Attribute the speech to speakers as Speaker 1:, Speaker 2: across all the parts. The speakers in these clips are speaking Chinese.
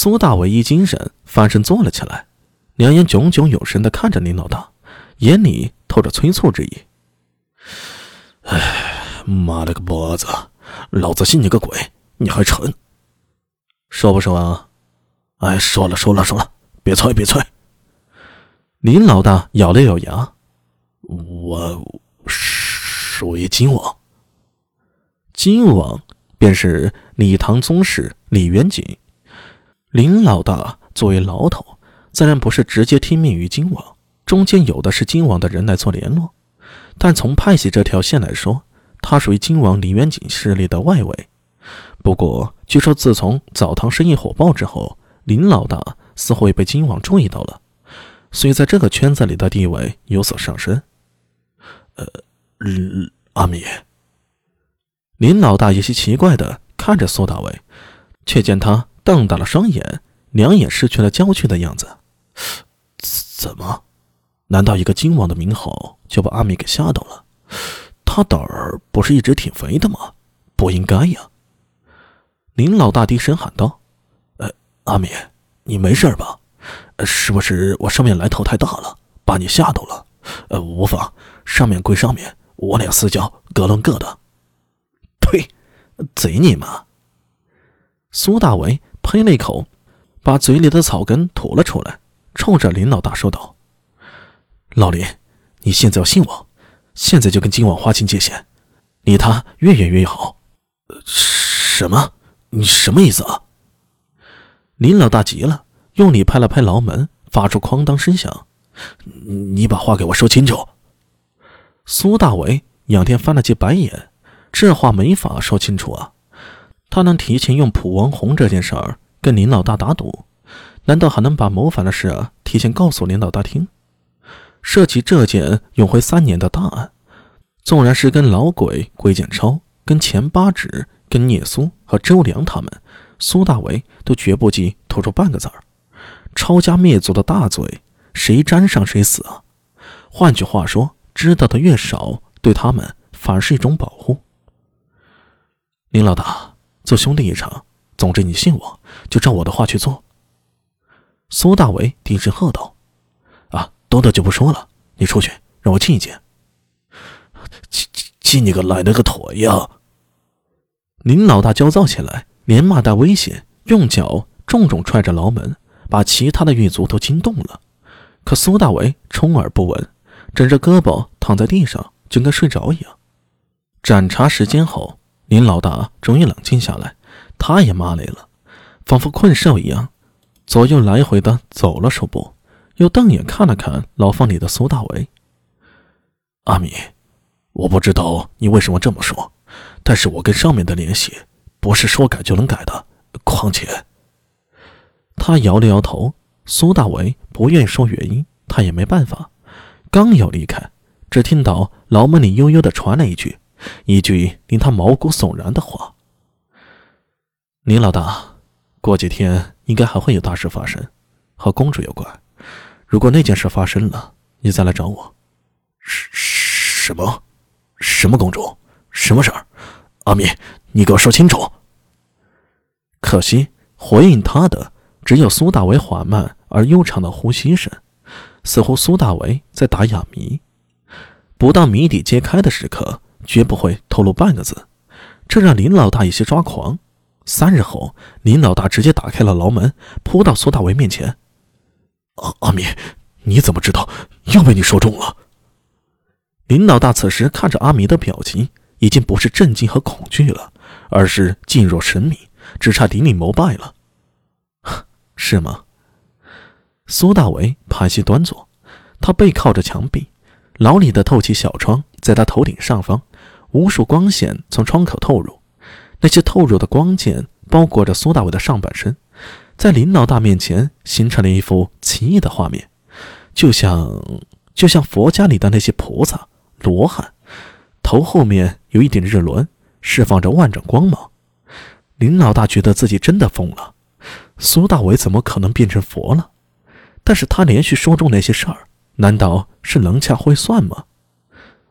Speaker 1: 苏大伟一精神，翻身坐了起来，两眼炯炯有神的看着林老大，眼里透着催促之意。
Speaker 2: 哎，妈了个脖子，老子信你个鬼！你还蠢？
Speaker 1: 说不说啊？
Speaker 2: 哎，说了说了说了，别催别催。
Speaker 1: 林老大咬了咬牙，
Speaker 2: 我属于金王。
Speaker 1: 金王便是李唐宗室李元景。林老大作为牢头，自然不是直接听命于金王，中间有的是金王的人来做联络。但从派系这条线来说，他属于金王李元景势力的外围。不过，据说自从澡堂生意火爆之后，林老大似乎也被金王注意到了，所以在这个圈子里的地位有所上升。
Speaker 2: 呃，阿米，
Speaker 1: 林老大有些奇怪的看着苏大伟，却见他瞪大了双眼，两眼失去了焦距的样子。
Speaker 2: 怎么？难道一个金王的名号就把阿米给吓到了？他胆儿不是一直挺肥的吗？不应该呀！
Speaker 1: 林老大低声喊道：“
Speaker 2: 呃，阿米，你没事吧？是不是我上面来头太大了，把你吓到了？呃，无妨，上面归上面，我俩私交各论各的。”
Speaker 1: 呸！贼你妈！苏大为呸了一口，把嘴里的草根吐了出来，冲着林老大说道：“老林，你现在要信我，现在就跟今晚划清界限，离他越远越好。”
Speaker 2: 什么？你什么意思啊？
Speaker 1: 林老大急了，用力拍了拍牢门，发出哐当声响。
Speaker 2: 你把话给我说清楚。
Speaker 1: 苏大伟仰天翻了记白眼，这话没法说清楚啊。他能提前用普王红这件事儿跟林老大打赌，难道还能把谋反的事啊提前告诉林老大听？涉及这件永辉三年的大案，纵然是跟老鬼归建超、跟钱八指。跟聂苏和周良他们，苏大为都绝不计吐出半个字儿。抄家灭族的大罪，谁沾上谁死啊！换句话说，知道的越少，对他们反而是一种保护。林老大，做兄弟一场，总之你信我，就照我的话去做。苏大为低声喝道：“
Speaker 2: 啊，多的就不说了，你出去，让我亲一见。亲亲亲你个奶奶个腿呀！”
Speaker 1: 林老大焦躁起来，连骂带威胁，用脚重重踹着牢门，把其他的狱卒都惊动了。可苏大为充耳不闻，枕着胳膊躺在地上，就跟睡着一样。盏茶时间后，林老大终于冷静下来，他也骂累了，仿佛困兽一样，左右来回的走了数步，又瞪眼看了看牢房里的苏大为。
Speaker 2: 阿米，我不知道你为什么这么说。但是我跟上面的联系不是说改就能改的，况且，
Speaker 1: 他摇了摇头。苏大为不愿意说原因，他也没办法。刚要离开，只听到牢门里悠悠的传来一句，一句令他毛骨悚然的话：“林老大，过几天应该还会有大事发生，和公主有关。如果那件事发生了，你再来找我。”
Speaker 2: 什什么？什么公主？什么事儿？阿米，你给我说清楚。
Speaker 1: 可惜回应他的只有苏大为缓慢而悠长的呼吸声，似乎苏大为在打哑谜。不到谜底揭开的时刻，绝不会透露半个字，这让林老大有些抓狂。三日后，林老大直接打开了牢门，扑到苏大为面前。
Speaker 2: 阿阿米，你怎么知道？又被你说中了。
Speaker 1: 林老大此时看着阿弥的表情。已经不是震惊和恐惧了，而是敬若神明，只差顶礼膜拜了，是吗？苏大为盘膝端坐，他背靠着墙壁，牢里的透气小窗在他头顶上方，无数光线从窗口透入，那些透入的光线包裹着苏大伟的上半身，在林老大面前形成了一幅奇异的画面，就像就像佛家里的那些菩萨罗汉。头后面有一点日轮，释放着万丈光芒。林老大觉得自己真的疯了，苏大伟怎么可能变成佛了？但是他连续说中那些事儿，难道是能掐会算吗？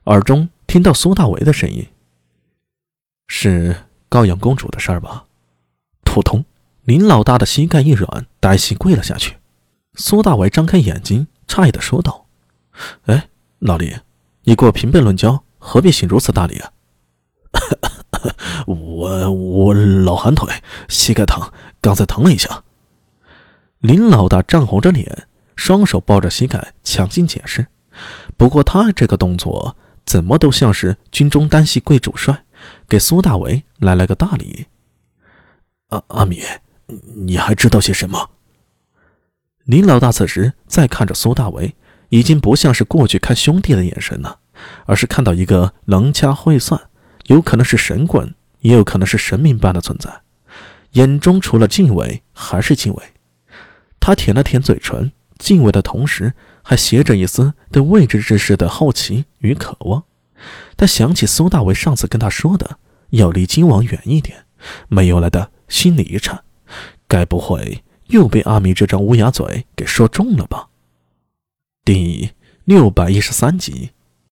Speaker 1: 耳中听到苏大为的声音：“是高阳公主的事儿吧？”扑通，林老大的膝盖一软，呆膝跪了下去。苏大为张开眼睛，诧异的说道：“哎，老李，你给我平辈论交，何必行如此大礼啊？”
Speaker 2: 我我老寒腿，膝盖疼，刚才疼了一下。
Speaker 1: 林老大涨红着脸，双手抱着膝盖，强行解释。不过他这个动作，怎么都像是军中单膝跪主帅，给苏大为来了个大礼。
Speaker 2: 阿阿米，你还知道些什么？
Speaker 1: 林老大此时再看着苏大为，已经不像是过去看兄弟的眼神了，而是看到一个能掐会算，有可能是神棍，也有可能是神明般的存在。眼中除了敬畏，还是敬畏。他舔了舔嘴唇，敬畏的同时，还携着一丝对未知之事的好奇与渴望。他想起苏大伟上次跟他说的，要离金王远一点，没有了的心里一颤，该不会又被阿米这张乌鸦嘴给说中了吧？第六百一十三集。